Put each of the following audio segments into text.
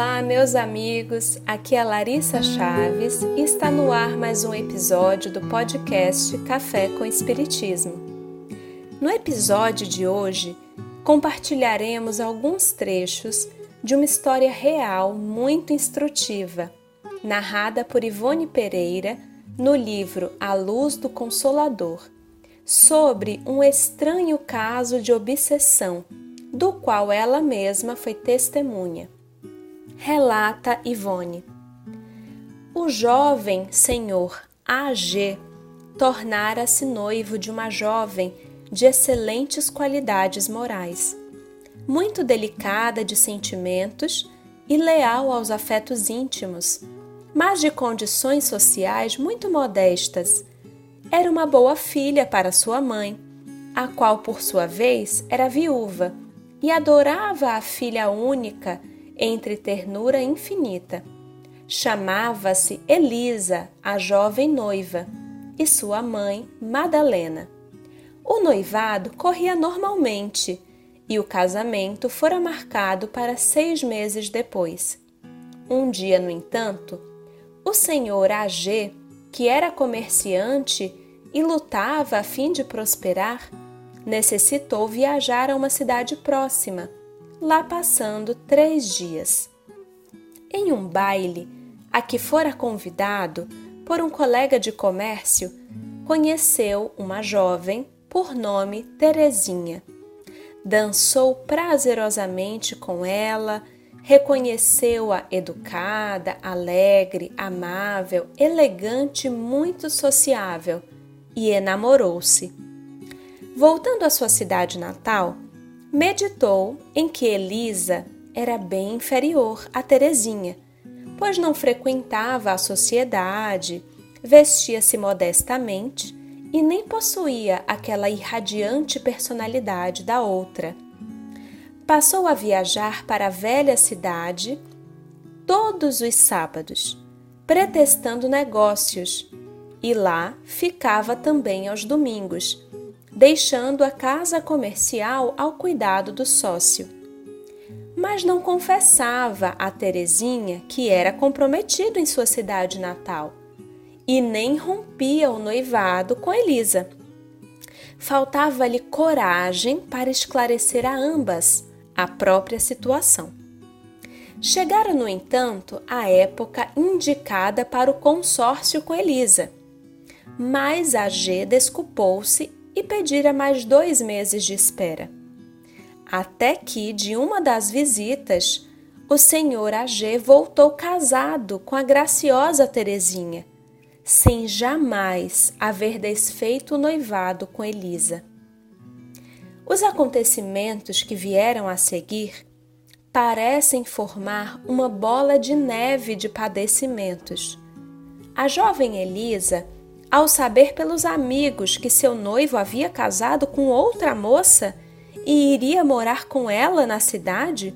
Olá, meus amigos. Aqui é Larissa Chaves e está no ar mais um episódio do podcast Café com Espiritismo. No episódio de hoje, compartilharemos alguns trechos de uma história real muito instrutiva, narrada por Ivone Pereira no livro A Luz do Consolador, sobre um estranho caso de obsessão, do qual ela mesma foi testemunha relata Ivone. O jovem senhor AG tornara-se noivo de uma jovem de excelentes qualidades morais, muito delicada de sentimentos e leal aos afetos íntimos, mas de condições sociais muito modestas. Era uma boa filha para sua mãe, a qual, por sua vez, era viúva e adorava a filha única entre ternura infinita. Chamava-se Elisa, a jovem noiva, e sua mãe, Madalena. O noivado corria normalmente e o casamento fora marcado para seis meses depois. Um dia, no entanto, o senhor AG, que era comerciante e lutava a fim de prosperar, necessitou viajar a uma cidade próxima lá passando três dias. Em um baile a que fora convidado por um colega de comércio, conheceu uma jovem por nome Terezinha. Dançou prazerosamente com ela, reconheceu-a educada, alegre, amável, elegante, muito sociável e enamorou-se. Voltando à sua cidade natal, meditou em que Elisa era bem inferior a Terezinha, pois não frequentava a sociedade, vestia-se modestamente e nem possuía aquela irradiante personalidade da outra. Passou a viajar para a velha cidade todos os sábados, pretextando negócios, e lá ficava também aos domingos deixando a casa comercial ao cuidado do sócio. Mas não confessava a Terezinha que era comprometido em sua cidade natal e nem rompia o noivado com Elisa. Faltava-lhe coragem para esclarecer a ambas a própria situação. Chegara, no entanto, a época indicada para o consórcio com Elisa. Mas a G desculpou-se e pedira mais dois meses de espera. Até que, de uma das visitas, o senhor AG voltou casado com a graciosa Terezinha, sem jamais haver desfeito o noivado com Elisa. Os acontecimentos que vieram a seguir parecem formar uma bola de neve de padecimentos. A jovem Elisa ao saber pelos amigos que seu noivo havia casado com outra moça e iria morar com ela na cidade,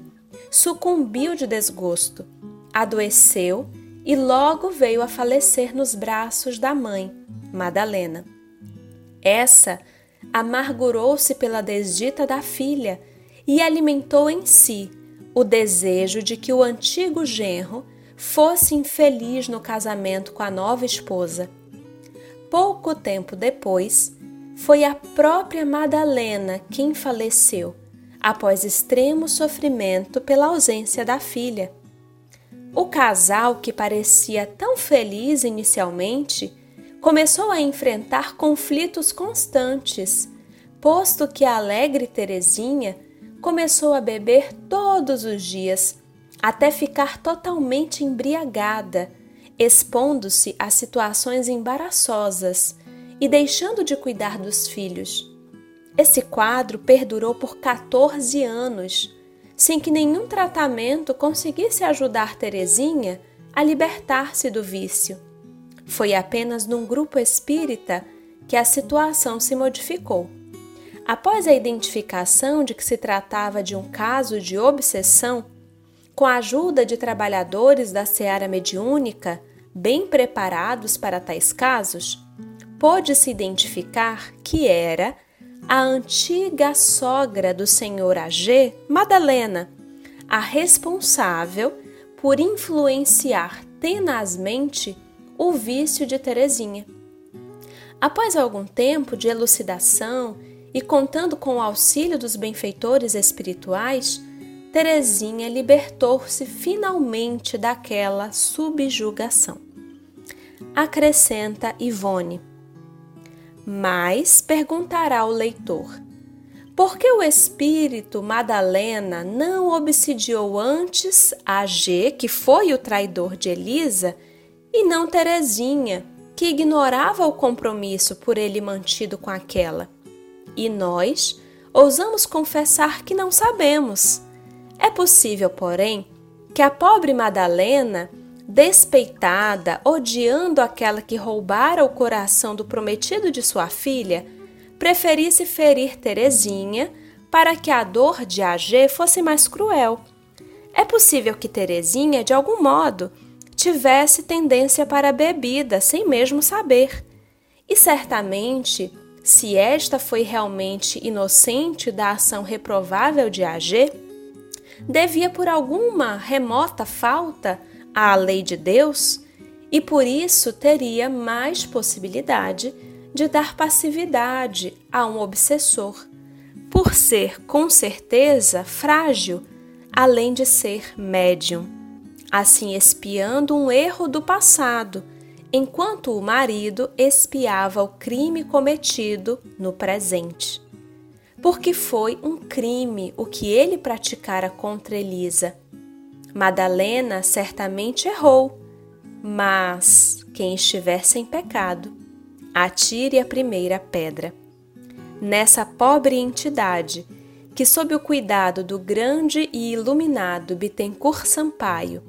sucumbiu de desgosto, adoeceu e logo veio a falecer nos braços da mãe, Madalena. Essa amargurou-se pela desdita da filha e alimentou em si o desejo de que o antigo genro fosse infeliz no casamento com a nova esposa pouco tempo depois, foi a própria Madalena quem faleceu, após extremo sofrimento pela ausência da filha. O casal, que parecia tão feliz inicialmente, começou a enfrentar conflitos constantes, posto que a alegre Terezinha começou a beber todos os dias, até ficar totalmente embriagada expondo-se a situações embaraçosas e deixando de cuidar dos filhos. Esse quadro perdurou por 14 anos, sem que nenhum tratamento conseguisse ajudar Terezinha a libertar-se do vício. Foi apenas num grupo espírita que a situação se modificou. Após a identificação de que se tratava de um caso de obsessão, com a ajuda de trabalhadores da seara mediúnica, bem preparados para tais casos, pôde-se identificar que era a antiga sogra do senhor AG, Madalena, a responsável por influenciar tenazmente o vício de Teresinha. Após algum tempo de elucidação e contando com o auxílio dos benfeitores espirituais, Teresinha libertou-se finalmente daquela subjugação. Acrescenta Ivone. Mas perguntará o leitor: por que o espírito Madalena não obsidiou antes a G, que foi o traidor de Elisa, e não Teresinha, que ignorava o compromisso por ele mantido com aquela? E nós ousamos confessar que não sabemos. É possível, porém, que a pobre Madalena, despeitada, odiando aquela que roubara o coração do prometido de sua filha, preferisse ferir Terezinha para que a dor de AG fosse mais cruel. É possível que Terezinha, de algum modo, tivesse tendência para a bebida, sem mesmo saber. E certamente, se esta foi realmente inocente da ação reprovável de AG, devia por alguma remota falta à lei de Deus e por isso teria mais possibilidade de dar passividade a um obsessor, por ser com certeza frágil, além de ser médium, assim espiando um erro do passado, enquanto o marido espiava o crime cometido no presente. Porque foi um crime o que ele praticara contra Elisa. Madalena certamente errou, mas quem estiver sem pecado atire a primeira pedra. Nessa pobre entidade, que sob o cuidado do grande e iluminado Bittencourt Sampaio,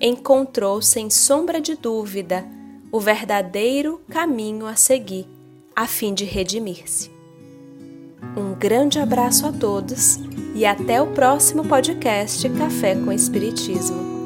encontrou sem sombra de dúvida o verdadeiro caminho a seguir, a fim de redimir-se. Um grande abraço a todos e até o próximo podcast Café com Espiritismo.